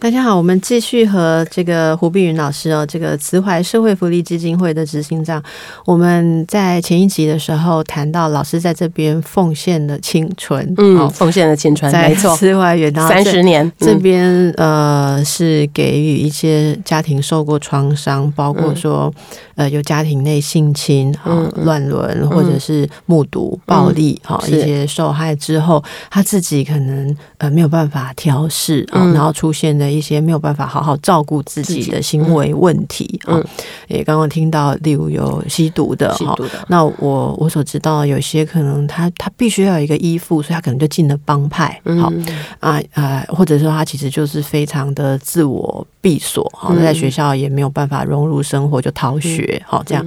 大家好，我们继续和这个胡碧云老师哦，这个慈怀社会福利基金会的执行长。我们在前一集的时候谈到，老师在这边奉献的青春，嗯，奉献的青春，在慈怀园三十年。这边呃，是给予一些家庭受过创伤，包括说呃有家庭内性侵、啊乱伦，或者是目睹暴力哈一些受害之后，他自己可能呃没有办法调试啊，然后出现的。一些没有办法好好照顾自己的行为问题啊，也刚刚听到，例如有吸毒的哈，那我我所知道，有些可能他他必须要有一个依附，所以他可能就进了帮派，好啊啊，或者说他其实就是非常的自我闭锁，好在学校也没有办法融入生活，就逃学，好这样。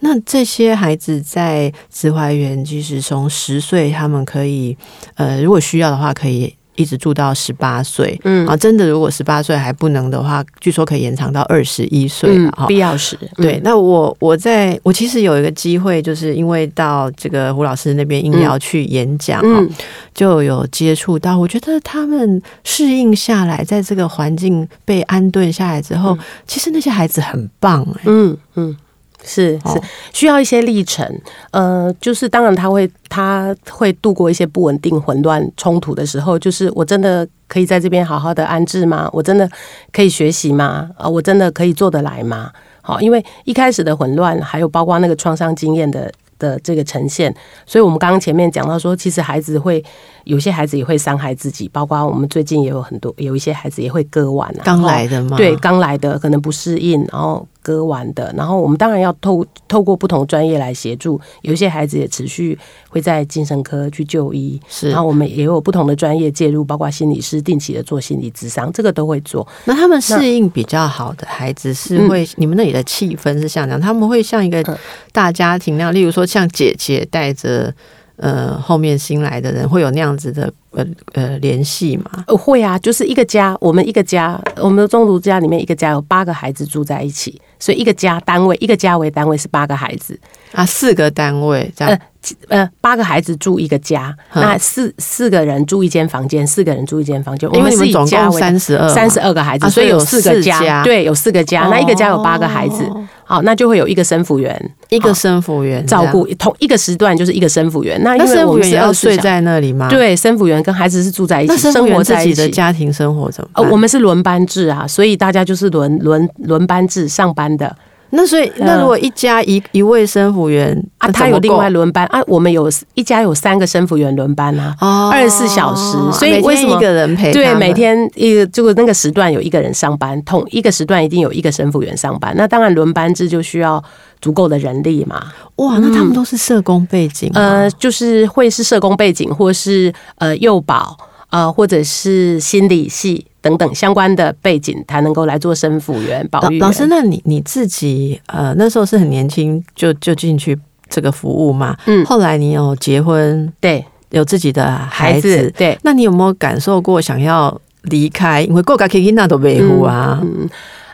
那这些孩子在慈怀园，其实从十岁，他们可以呃，如果需要的话，可以。一直住到十八岁，嗯啊，真的，如果十八岁还不能的话，据说可以延长到二十一岁。必要时，对。那我我在我其实有一个机会，就是因为到这个胡老师那边应邀去演讲，嗯，就有接触到。我觉得他们适应下来，在这个环境被安顿下来之后，其实那些孩子很棒，欸，嗯嗯。是是需要一些历程，呃，就是当然他会他会度过一些不稳定、混乱、冲突的时候，就是我真的可以在这边好好的安置吗？我真的可以学习吗？啊，我真的可以做得来吗？好，因为一开始的混乱，还有包括那个创伤经验的的这个呈现，所以我们刚刚前面讲到说，其实孩子会有些孩子也会伤害自己，包括我们最近也有很多有一些孩子也会割腕啊，刚来的吗？对，刚来的可能不适应，然后。割完的，然后我们当然要透透过不同专业来协助，有一些孩子也持续会在精神科去就医，是，然后我们也有不同的专业介入，包括心理师定期的做心理咨商，这个都会做。那他们适应比较好的孩子是会，嗯、你们那里的气氛是像这样，他们会像一个大家庭那样，例如说像姐姐带着呃后面新来的人，会有那样子的。呃呃，联系嘛？会啊，就是一个家，我们一个家，我们的宗族家里面一个家有八个孩子住在一起，所以一个家单位，一个家为单位是八个孩子。啊，四个单位这样，呃呃，八个孩子住一个家，嗯、那四四个人住一间房间，四个人住一间房间，因为你们总共三十二三十二个孩子，啊、所以有四个家，家对，有四个家，那一个家有八个孩子。哦好，那就会有一个生辅员，一个生辅员照顾同一个时段，就是一个生辅员。那因为我们也要睡在那里吗？对，生辅员跟孩子是住在一起，生活在一起的家庭生活怎么？呃，我们是轮班制啊，所以大家就是轮轮轮班制上班的。那所以，那如果一家一一位生辅员啊，他有另外轮班啊，我们有一家有三个生辅员轮班啊，二十四小时，所以为什么一个人陪？对，每天一个就那个时段有一个人上班，同一个时段一定有一个生辅员上班。那当然轮班制就需要足够的人力嘛。哇，那他们都是社工背景？呃，就是会是社工背景，或是呃幼保，呃，或者是心理系。等等相关的背景，才能够来做生辅员、保育员。老师，那你你自己呃那时候是很年轻就就进去这个服务嘛？嗯，后来你有结婚，对，有自己的孩子，孩子对。那你有没有感受过想要离开？因为过个 K K 那都维护啊，嗯，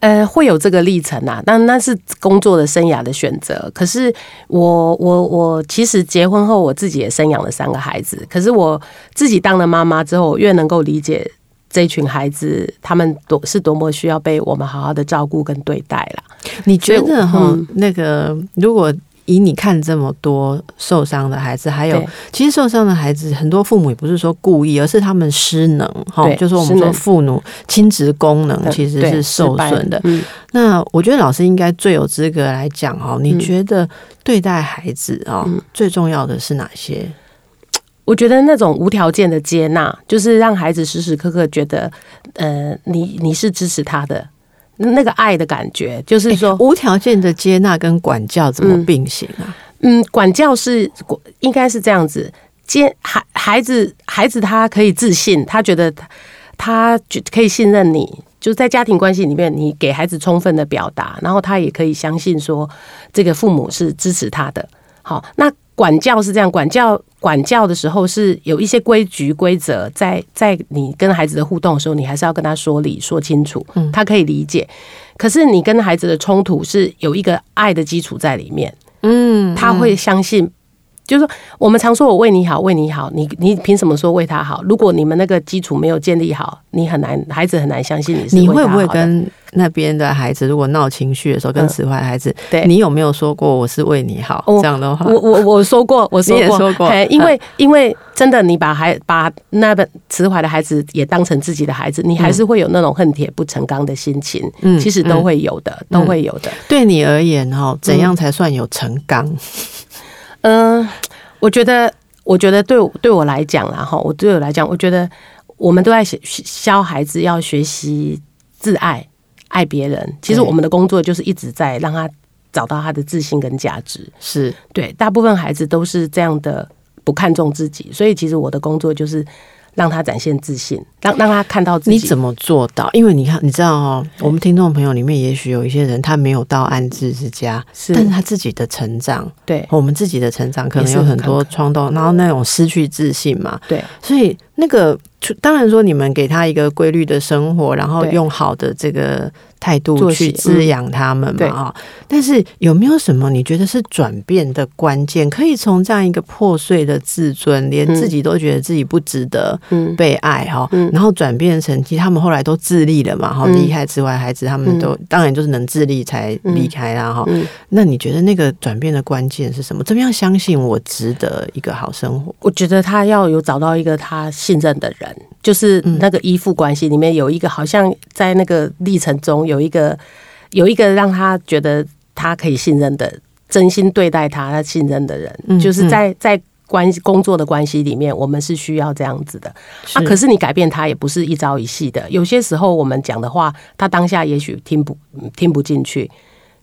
呃，会有这个历程啊。但那是工作的生涯的选择。可是我我我其实结婚后，我自己也生养了三个孩子。可是我自己当了妈妈之后，我越能够理解。这群孩子，他们多是多么需要被我们好好的照顾跟对待了。你觉得哈，嗯、那个如果以你看这么多受伤的孩子，还有其实受伤的孩子，很多父母也不是说故意，而是他们失能哈，就是我们说父母亲职功能其实是受损的。嗯、那我觉得老师应该最有资格来讲哈，你觉得对待孩子啊，嗯、最重要的是哪些？我觉得那种无条件的接纳，就是让孩子时时刻刻觉得，呃，你你是支持他的，那个爱的感觉，就是说无条件的接纳跟管教怎么并行啊？嗯，嗯，管教是应该是这样子，接孩孩子孩子他可以自信，他觉得他他可以信任你。就在家庭关系里面，你给孩子充分的表达，然后他也可以相信说这个父母是支持他的。好，那管教是这样，管教管教的时候是有一些规矩规则，在在你跟孩子的互动的时候，你还是要跟他说理说清楚，他可以理解。可是你跟孩子的冲突是有一个爱的基础在里面，嗯，他会相信。就是说，我们常说我为你好，为你好，你你凭什么说为他好？如果你们那个基础没有建立好，你很难，孩子很难相信你是。你会不会跟那边的孩子，如果闹情绪的时候，跟慈怀孩子，对，你有没有说过我是为你好？这样的话，我我我说过，我说过，说过，因为因为真的，你把孩把那个慈怀的孩子也当成自己的孩子，你还是会有那种恨铁不成钢的心情，嗯，其实都会有的，都会有的。对你而言，哈，怎样才算有成钢？嗯，我觉得，我觉得对对我来讲啦，哈，我对我来讲，我觉得我们都在教孩子要学习自爱，爱别人。其实我们的工作就是一直在让他找到他的自信跟价值。是对，大部分孩子都是这样的，不看重自己，所以其实我的工作就是。让他展现自信，让让他看到自己。你怎么做到？因为你看，你知道哦，我们听众朋友里面，也许有一些人他没有到安置之家，是，但是他自己的成长，对，我们自己的成长可能有很多冲动，然后那种失去自信嘛，对，所以那个当然说，你们给他一个规律的生活，然后用好的这个。态度去滋养他们嘛啊！但是有没有什么你觉得是转变的关键？可以从这样一个破碎的自尊，连自己都觉得自己不值得被爱哈，然后转变成其实他们后来都自立了嘛哈，离开之外孩子他们都当然就是能自立才离开啦哈。那你觉得那个转变的关键是什么？怎么样相信我值得一个好生活？我觉得他要有找到一个他信任的人，就是那个依附关系里面有一个好像在那个历程中有。一个，有一个让他觉得他可以信任的，真心对待他、他信任的人，嗯、就是在在关系工作的关系里面，我们是需要这样子的。啊，可是你改变他也不是一朝一夕的。有些时候我们讲的话，他当下也许听不听不进去，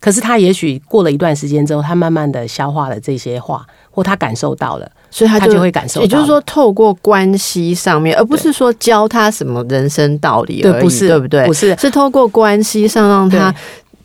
可是他也许过了一段时间之后，他慢慢的消化了这些话，或他感受到了。所以他就会感受到，也就是说，透过关系上面，而不是说教他什么人生道理而已，对，不是，对不对？不是，是透过关系上让他。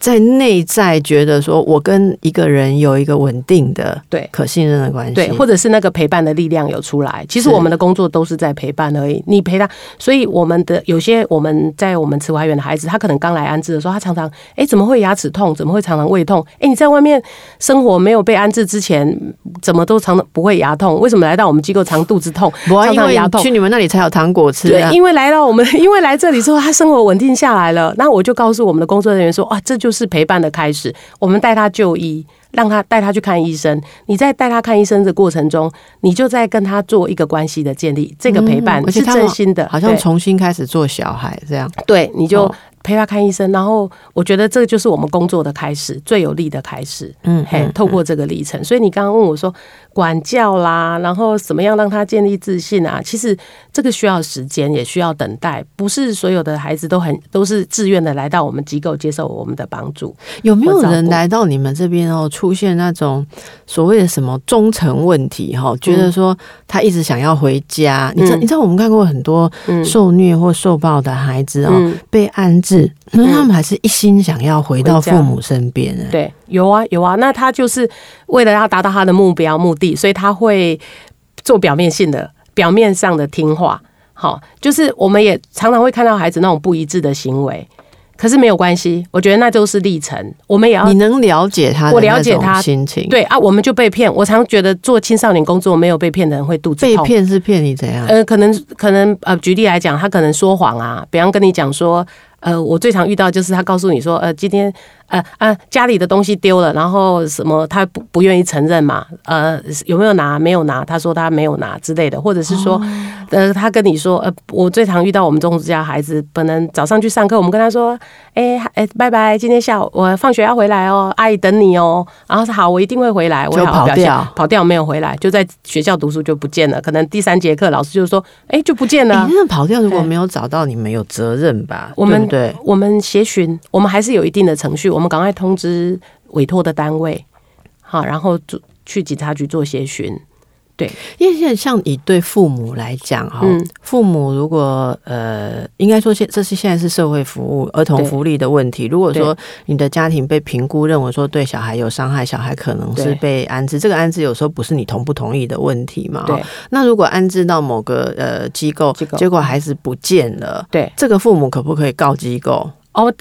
在内在觉得说，我跟一个人有一个稳定的、对可信任的关系，对，或者是那个陪伴的力量有出来。其实我们的工作都是在陪伴而已。你陪他，所以我们的有些我们在我们慈怀园的孩子，他可能刚来安置的时候，他常常哎，怎么会牙齿痛？怎么会常常胃痛？哎，你在外面生活没有被安置之前，怎么都常常不会牙痛？为什么来到我们机构常肚子痛？常常牙痛？去你们那里才有糖果吃。对，因为来到我们，因为来这里之后，他生活稳定下来了。那我就告诉我们的工作人员说，啊，这就。是陪伴的开始，我们带他就医，让他带他去看医生。你在带他看医生的过程中，你就在跟他做一个关系的建立。这个陪伴是真心的，好像重新开始做小孩这样。对，你就。陪他看医生，然后我觉得这就是我们工作的开始，最有利的开始。嗯，嘿，透过这个历程，所以你刚刚问我说管教啦，然后怎么样让他建立自信啊？其实这个需要时间，也需要等待，不是所有的孩子都很都是自愿的来到我们机构接受我们的帮助。有没有人来到你们这边哦，出现那种所谓的什么忠诚问题哈？觉得说他一直想要回家，你知道？你知道我们看过很多受虐或受暴的孩子哦，被安置。是，那他们还是一心想要回到父母身边。对，有啊，有啊。那他就是为了要达到他的目标目的，所以他会做表面性的、表面上的听话。好，就是我们也常常会看到孩子那种不一致的行为。可是没有关系，我觉得那都是历程。我们也要，你能了解他，我了解他心情。对啊，我们就被骗。我常觉得做青少年工作，没有被骗的人会肚子痛。被骗是骗你怎样？呃，可能可能呃，举例来讲，他可能说谎啊，比方跟你讲说。呃，我最常遇到就是他告诉你说，呃，今天呃啊家里的东西丢了，然后什么他不不愿意承认嘛，呃有没有拿？没有拿，他说他没有拿之类的，或者是说，呃他跟你说，呃我最常遇到我们中家孩子，本能早上去上课，我们跟他说，哎哎拜拜，今天下午我放学要回来哦，阿姨等你哦，然后说好，我一定会回来，我就跑掉，跑掉没有回来，就在学校读书就不见了，可能第三节课老师就说，哎就不见了，你那跑掉如果没有找到，你们有责任吧？我们。对，我们协寻，我们还是有一定的程序，我们赶快通知委托的单位，好，然后做去警察局做协寻，对，因为现在像以对父母来讲哈，嗯、父母如果呃，应该说现这是现在是社会服务儿童福利的问题。如果说你的家庭被评估认为说对小孩有伤害，小孩可能是被安置，这个安置有时候不是你同不同意的问题嘛。对，那如果安置到某个呃机构，机构。结果孩子不见了，对，这个父母可不可以告机构？哦，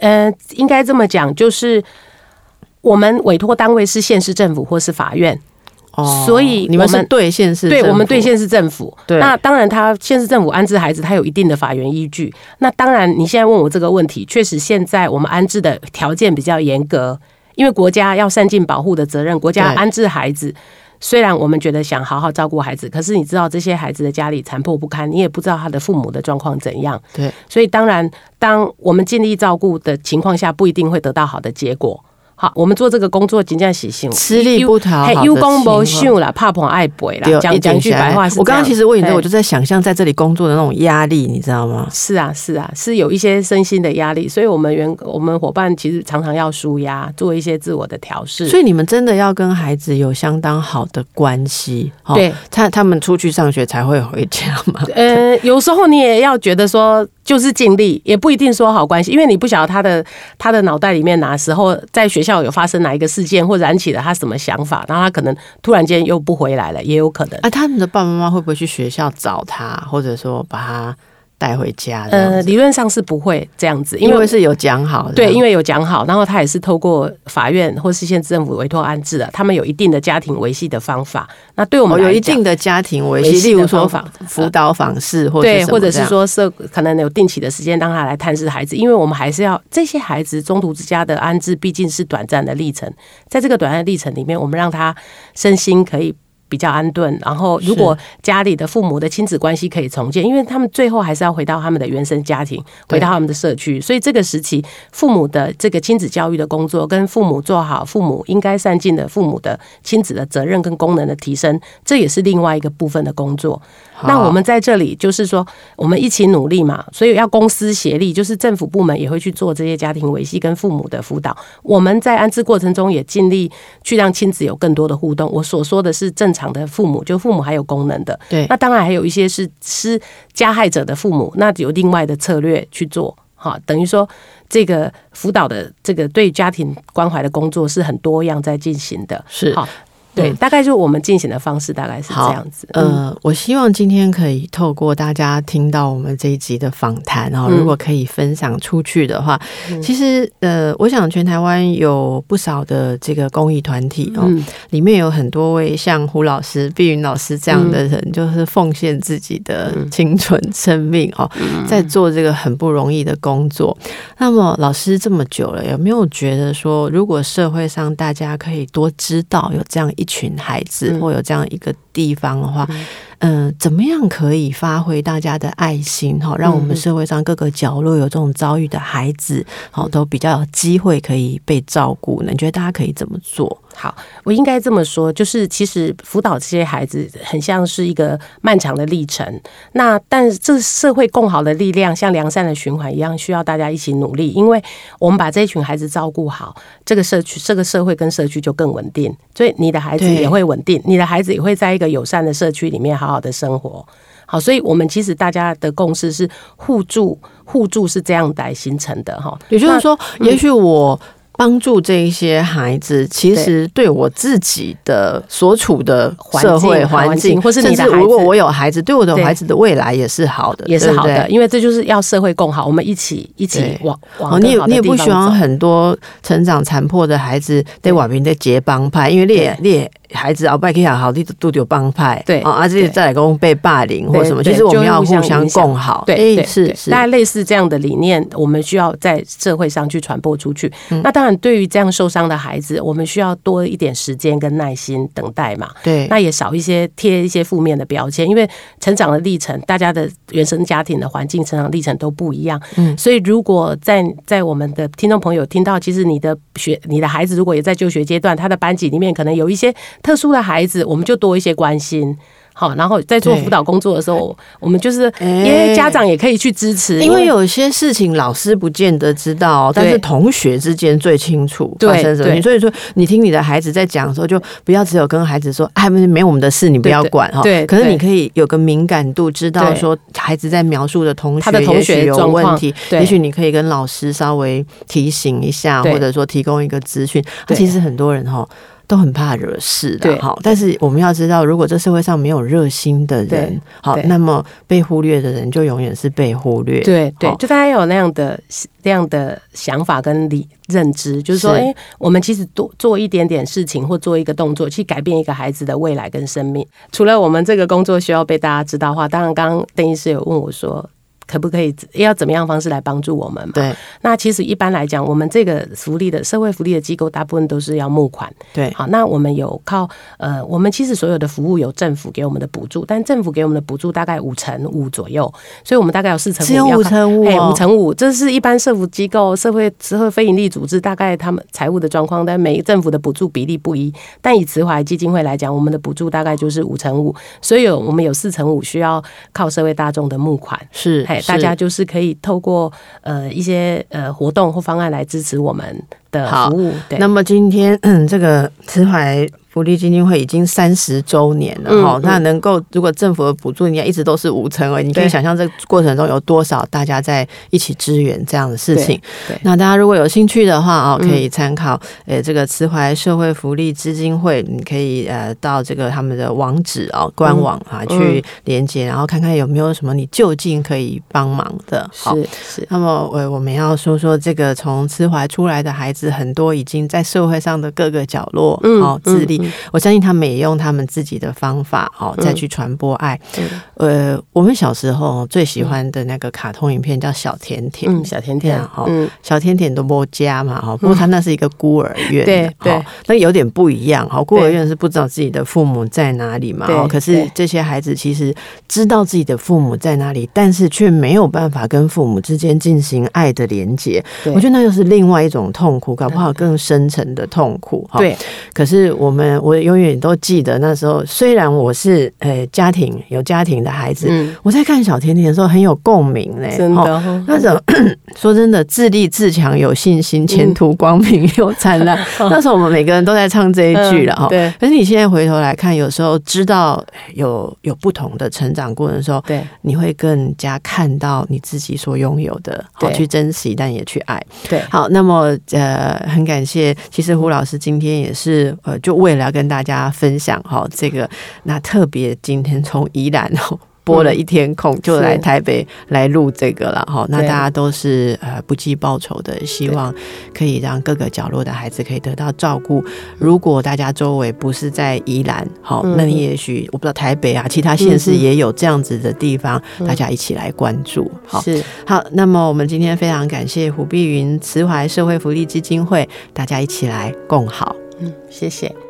呃，应该这么讲，就是我们委托单位是县市政府或是法院。所以你们是对县市，对我们对县市政府。对，那当然，他县市政府安置孩子，他有一定的法源依据。那当然，你现在问我这个问题，确实现在我们安置的条件比较严格，因为国家要善尽保护的责任。国家安置孩子，虽然我们觉得想好好照顾孩子，可是你知道这些孩子的家里残破不堪，你也不知道他的父母的状况怎样。对，所以当然，当我们尽力照顾的情况下，不一定会得到好的结果。好，我们做这个工作，尽量细心，吃力不讨好的情况，怕碰爱背啦。讲讲句白话是，我刚刚其实问你的，我就在想象在这里工作的那种压力，你知道吗？是啊，是啊，是有一些身心的压力，所以我们员我们伙伴其实常常要舒压，做一些自我的调试。所以你们真的要跟孩子有相当好的关系，对他他们出去上学才会回家嘛。呃，有时候你也要觉得说。就是尽力，也不一定说好关系，因为你不晓得他的他的脑袋里面哪时候在学校有发生哪一个事件，或燃起了他什么想法，然后他可能突然间又不回来了，也有可能。啊，他们的爸爸妈妈会不会去学校找他，或者说把他？带回家，呃，理论上是不会这样子，因为是有讲好的，对，因为有讲好，然后他也是透过法院或是县政府委托安置的，他们有一定的家庭维系的方法。那对我们有一定的家庭维系，例如说辅导访视，或对，或者是说社可能有定期的时间让他来探视孩子，因为我们还是要这些孩子中途之家的安置毕竟是短暂的历程，在这个短暂的历程里面，我们让他身心可以。比较安顿，然后如果家里的父母的亲子关系可以重建，因为他们最后还是要回到他们的原生家庭，回到他们的社区，所以这个时期父母的这个亲子教育的工作，跟父母做好父母应该善尽的父母的亲子的责任跟功能的提升，这也是另外一个部分的工作。那我们在这里就是说，我们一起努力嘛，所以要公私协力，就是政府部门也会去做这些家庭维系跟父母的辅导。我们在安置过程中也尽力去让亲子有更多的互动。我所说的是正常。的父母，就父母还有功能的，对，那当然还有一些是施加害者的父母，那有另外的策略去做，好，等于说这个辅导的这个对家庭关怀的工作是很多样在进行的，是好。对，大概就我们进行的方式大概是这样子。呃，我希望今天可以透过大家听到我们这一集的访谈，然后如果可以分享出去的话，嗯、其实呃，我想全台湾有不少的这个公益团体哦，嗯、里面有很多位像胡老师、碧云老师这样的人，嗯、就是奉献自己的青春生命哦，嗯、在做这个很不容易的工作。那么老师这么久了，有没有觉得说，如果社会上大家可以多知道有这样一群孩子，或有这样一个地方的话，嗯、呃，怎么样可以发挥大家的爱心哈，让我们社会上各个角落有这种遭遇的孩子，好，都比较有机会可以被照顾呢？你觉得大家可以怎么做？好，我应该这么说，就是其实辅导这些孩子很像是一个漫长的历程。那但这社会共好的力量，像良善的循环一样，需要大家一起努力。因为我们把这一群孩子照顾好，这个社区、这个社会跟社区就更稳定。所以你的孩子也会稳定，你的孩子也会在一个友善的社区里面好好的生活。好，所以我们其实大家的共识是互助，互助是这样来形成的哈。也就是说，也许我。帮助这一些孩子，其实对。我自己的所处的社会环境，或是你的孩子，如果我有孩子，对我的孩子的未来也是好的，也是好的，因为这就是要社会共好，我们一起一起往往。你也你也不希望很多成长残破的孩子在外面在结帮派，因为列列。孩子鳌，拜可以好，你都有帮派，对。啊，而且再来公被霸凌或什么，其实我们要互相共好，对，是是，大概类似这样的理念，我们需要在社会上去传播出去。那当然，对于这样受伤的孩子，我们需要多一点时间跟耐心等待嘛。对，那也少一些贴一些负面的标签，因为成长的历程，大家的原生家庭的环境、成长历程都不一样。嗯，所以如果在在我们的听众朋友听到，其实你的学你的孩子如果也在就学阶段，他的班级里面可能有一些。特殊的孩子，我们就多一些关心。好，然后在做辅导工作的时候，我们就是因为家长也可以去支持，因为有些事情老师不见得知道，但是同学之间最清楚发生什么。所以说，你听你的孩子在讲的时候，就不要只有跟孩子说，哎，没我们的事，你不要管哈。对，可是你可以有个敏感度，知道说孩子在描述的同学，他的同学有问题，也许你可以跟老师稍微提醒一下，或者说提供一个资讯。其实很多人哈。都很怕惹事的，好，但是我们要知道，如果这社会上没有热心的人，好，那么被忽略的人就永远是被忽略。对对，就大家有那样的那样的想法跟理认知，就是说，哎，我们其实多做一点点事情或做一个动作，去改变一个孩子的未来跟生命。除了我们这个工作需要被大家知道的话，当然，刚刚邓医师有问我说。可不可以要怎么样方式来帮助我们嘛？对，那其实一般来讲，我们这个福利的社会福利的机构，大部分都是要募款。对，好，那我们有靠呃，我们其实所有的服务有政府给我们的补助，但政府给我们的补助大概五成五左右，所以我们大概有四成五，只有五成五，五成五，这是一般社福机构、社会社会非营利组织大概他们财务的状况，但每政府的补助比例不一。但以慈怀基金会来讲，我们的补助大概就是五成五，所以有我们有四成五需要靠社会大众的募款，是，嘿，大家就是可以。透过呃一些呃活动或方案来支持我们的服务。对，那么今天嗯，这个慈怀。福利基金会已经三十周年了哈，那能够如果政府的补助，你看一直都是五成而已，你可以想象这个过程中有多少大家在一起支援这样的事情。对，那大家如果有兴趣的话啊，可以参考呃这个慈怀社会福利基金会，你可以呃到这个他们的网址啊官网啊去连接，然后看看有没有什么你就近可以帮忙的。是是。那么呃我们要说说这个从慈怀出来的孩子，很多已经在社会上的各个角落哦自立。我相信他们也用他们自己的方法哦，再去传播爱。呃，我们小时候最喜欢的那个卡通影片叫小甜甜，嗯，小甜甜哈，小甜甜都没家嘛哈，不过他那是一个孤儿院，对对，那有点不一样哈。孤儿院是不知道自己的父母在哪里嘛，可是这些孩子其实知道自己的父母在哪里，但是却没有办法跟父母之间进行爱的连接。我觉得那又是另外一种痛苦，搞不好更深层的痛苦哈。对，可是我们。我永远都记得那时候，虽然我是呃家庭有家庭的孩子，嗯、我在看小甜甜的时候很有共鸣嘞，真的。哦、那种 说真的，自立自强，有信心，前途光明又灿烂。嗯、那时候我们每个人都在唱这一句了哈。嗯、对。可是你现在回头来看，有时候知道有有不同的成长过程的时候，对，你会更加看到你自己所拥有的，好去珍惜，但也去爱。对。好，那么呃，很感谢，其实胡老师今天也是呃，就为了。跟大家分享哈，这个那特别今天从宜兰 播了一天空，就来台北来录这个了哈。那大家都是呃不计报酬的，希望可以让各个角落的孩子可以得到照顾。如果大家周围不是在宜兰，好，那你也许我不知道台北啊，其他县市也有这样子的地方，大家一起来关注。好，是好。那么我们今天非常感谢胡碧云慈怀社会福利基金会，大家一起来共好。嗯，谢谢。